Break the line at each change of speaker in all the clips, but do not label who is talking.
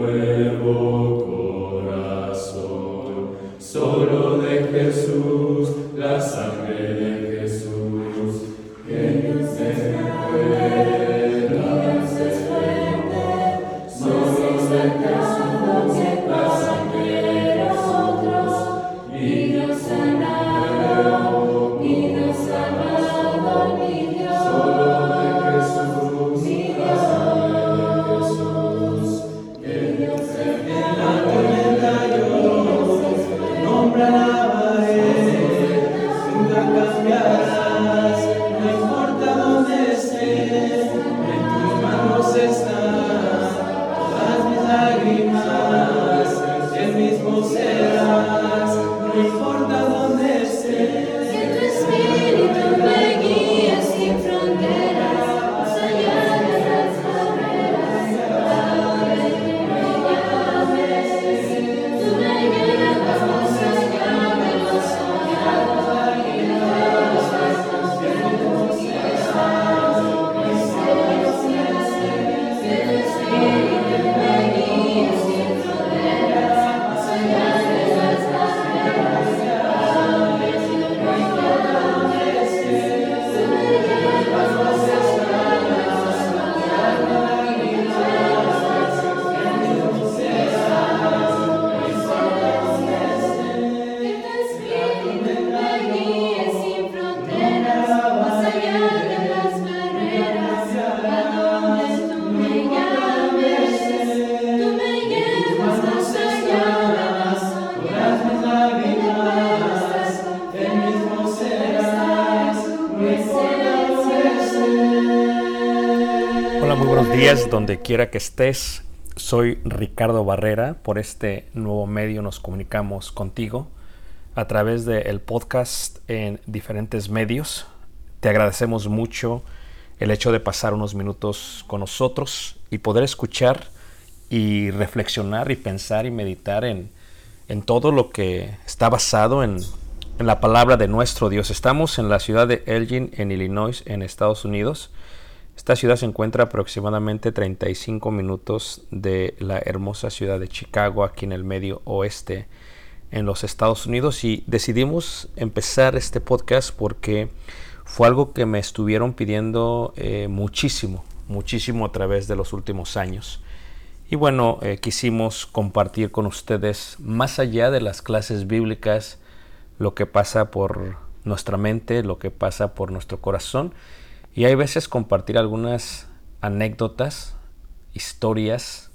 un
buenos días, donde quiera que estés. Soy Ricardo Barrera. Por este nuevo medio nos comunicamos contigo a través del podcast en diferentes medios. Te agradecemos mucho el hecho de pasar unos minutos con nosotros y poder escuchar y reflexionar y pensar y meditar en, en todo lo que está basado en la palabra de nuestro Dios. Estamos en la ciudad de Elgin, en Illinois, en Estados Unidos. Esta ciudad se encuentra aproximadamente 35 minutos de la hermosa ciudad de Chicago, aquí en el medio oeste, en los Estados Unidos. Y decidimos empezar este podcast porque fue algo que me estuvieron pidiendo eh, muchísimo, muchísimo a través de los últimos años. Y bueno, eh, quisimos compartir con ustedes, más allá de las clases bíblicas, lo que pasa por nuestra mente, lo que pasa por nuestro corazón. Y hay veces compartir algunas anécdotas, historias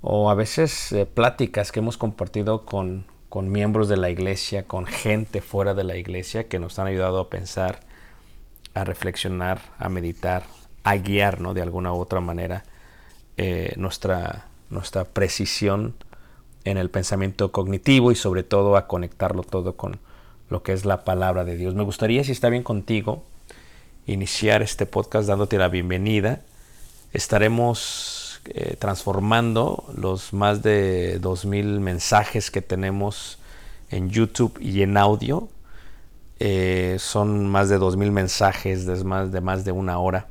o a veces eh, pláticas que hemos compartido con, con miembros de la iglesia, con gente fuera de la iglesia que nos han ayudado a pensar, a reflexionar, a meditar, a guiar ¿no? de alguna u otra manera eh, nuestra, nuestra precisión en el pensamiento cognitivo y sobre todo a conectarlo todo con lo que es la palabra de Dios. Me gustaría, si está bien contigo, iniciar este podcast dándote la bienvenida. Estaremos eh, transformando los más de 2.000 mensajes que tenemos en YouTube y en audio. Eh, son más de 2.000 mensajes de más, de más de una hora,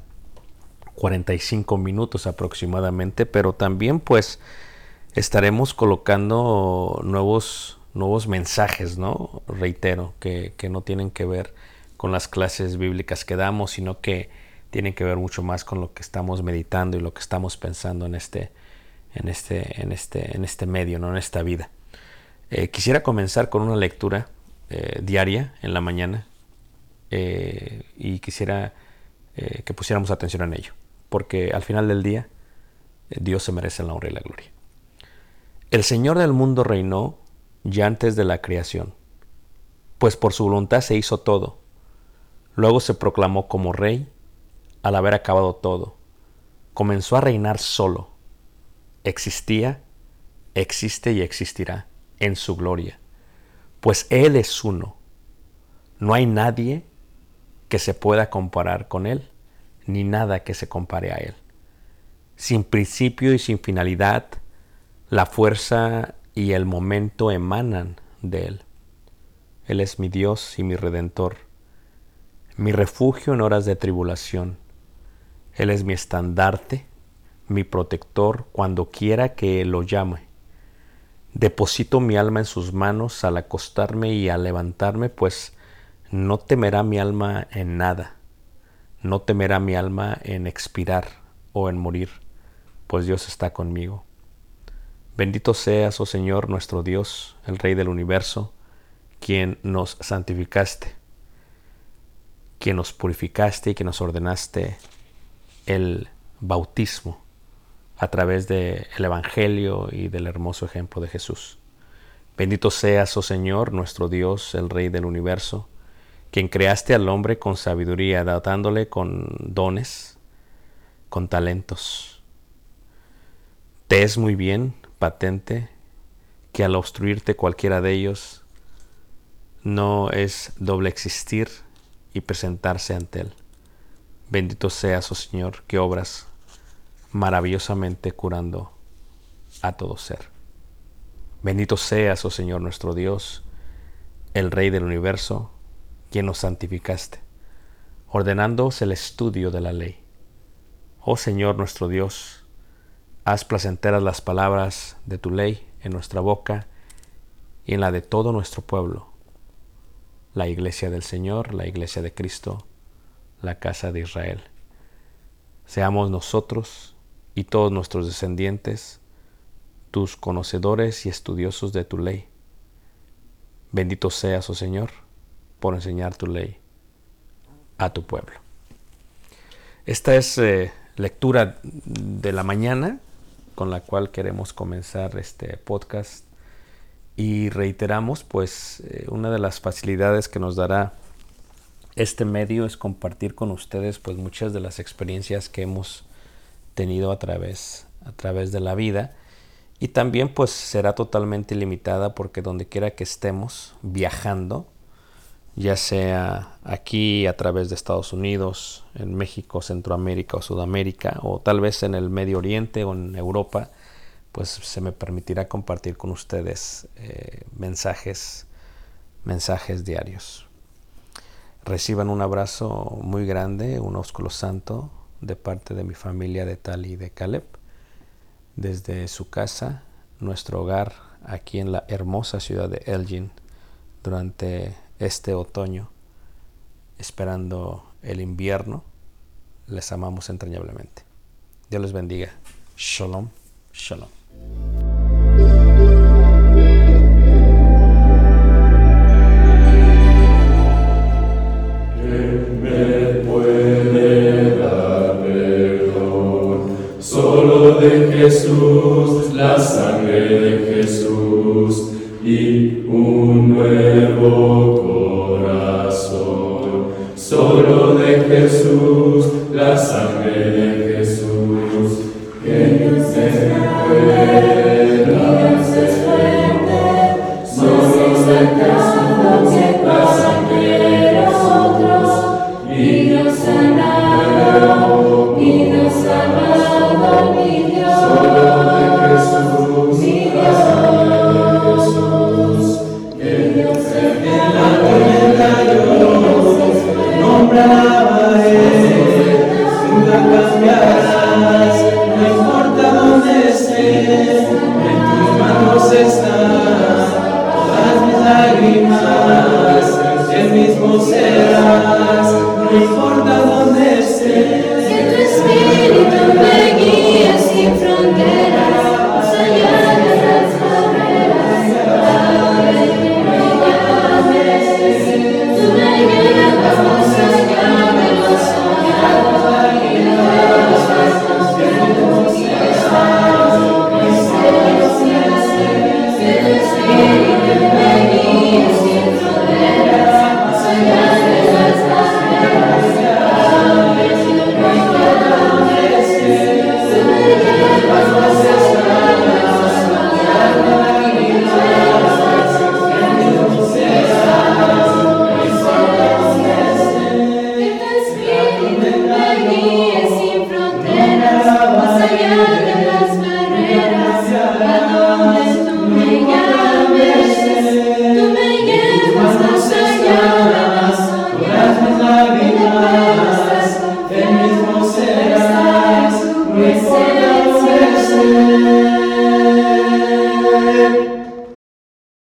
45 minutos aproximadamente, pero también pues estaremos colocando nuevos, nuevos mensajes, ¿no? Reitero, que, que no tienen que ver con las clases bíblicas que damos, sino que tienen que ver mucho más con lo que estamos meditando y lo que estamos pensando en este, en este, en este, en este medio, ¿no? en esta vida. Eh, quisiera comenzar con una lectura eh, diaria en la mañana eh, y quisiera que pusiéramos atención en ello, porque al final del día Dios se merece la honra y la gloria. El Señor del mundo reinó ya antes de la creación, pues por su voluntad se hizo todo. Luego se proclamó como rey al haber acabado todo. Comenzó a reinar solo. Existía, existe y existirá en su gloria, pues Él es uno. No hay nadie que se pueda comparar con Él, ni nada que se compare a Él. Sin principio y sin finalidad, la fuerza y el momento emanan de Él. Él es mi Dios y mi Redentor, mi refugio en horas de tribulación, Él es mi estandarte, mi protector cuando quiera que lo llame. Deposito mi alma en sus manos al acostarme y al levantarme, pues no temerá mi alma en nada, no temerá mi alma en expirar o en morir, pues Dios está conmigo. Bendito seas, oh Señor nuestro Dios, el Rey del universo, quien nos santificaste, quien nos purificaste y que nos ordenaste el bautismo a través del Evangelio y del hermoso ejemplo de Jesús. Bendito seas, oh Señor, nuestro Dios, el Rey del universo, quien creaste al hombre con sabiduría, datándole con dones, con talentos. Te es muy bien, patente, que al obstruirte cualquiera de ellos, no es doble existir y presentarse ante Él. Bendito seas, oh Señor, que obras maravillosamente curando a todo ser. Bendito seas, oh Señor nuestro Dios, el Rey del universo, quien nos santificaste, ordenándoos el estudio de la ley. Oh Señor nuestro Dios, haz placenteras las palabras de tu ley en nuestra boca y en la de todo nuestro pueblo, la iglesia del Señor, la iglesia de Cristo, la casa de Israel. Seamos nosotros y todos nuestros descendientes, tus conocedores y estudiosos de tu ley. Bendito seas, oh Señor, por enseñar tu ley a tu pueblo. Esta es eh, lectura de la mañana con la cual queremos comenzar este podcast y reiteramos pues eh, una de las facilidades que nos dará este medio es compartir con ustedes pues muchas de las experiencias que hemos tenido a través, a través de la vida. Y también pues será totalmente limitada porque donde quiera que estemos viajando, ya sea aquí a través de Estados Unidos, en México, Centroamérica o Sudamérica, o tal vez en el Medio Oriente o en Europa, pues se me permitirá compartir con ustedes eh, mensajes, mensajes diarios. Reciban un abrazo muy grande, un ósculo santo de parte de mi familia de Tali y de Caleb, desde su casa, nuestro hogar aquí en la hermosa ciudad de Elgin durante este otoño, esperando el invierno. Les amamos entrañablemente. Dios les bendiga. Shalom, shalom.
De Jesús, la sangre de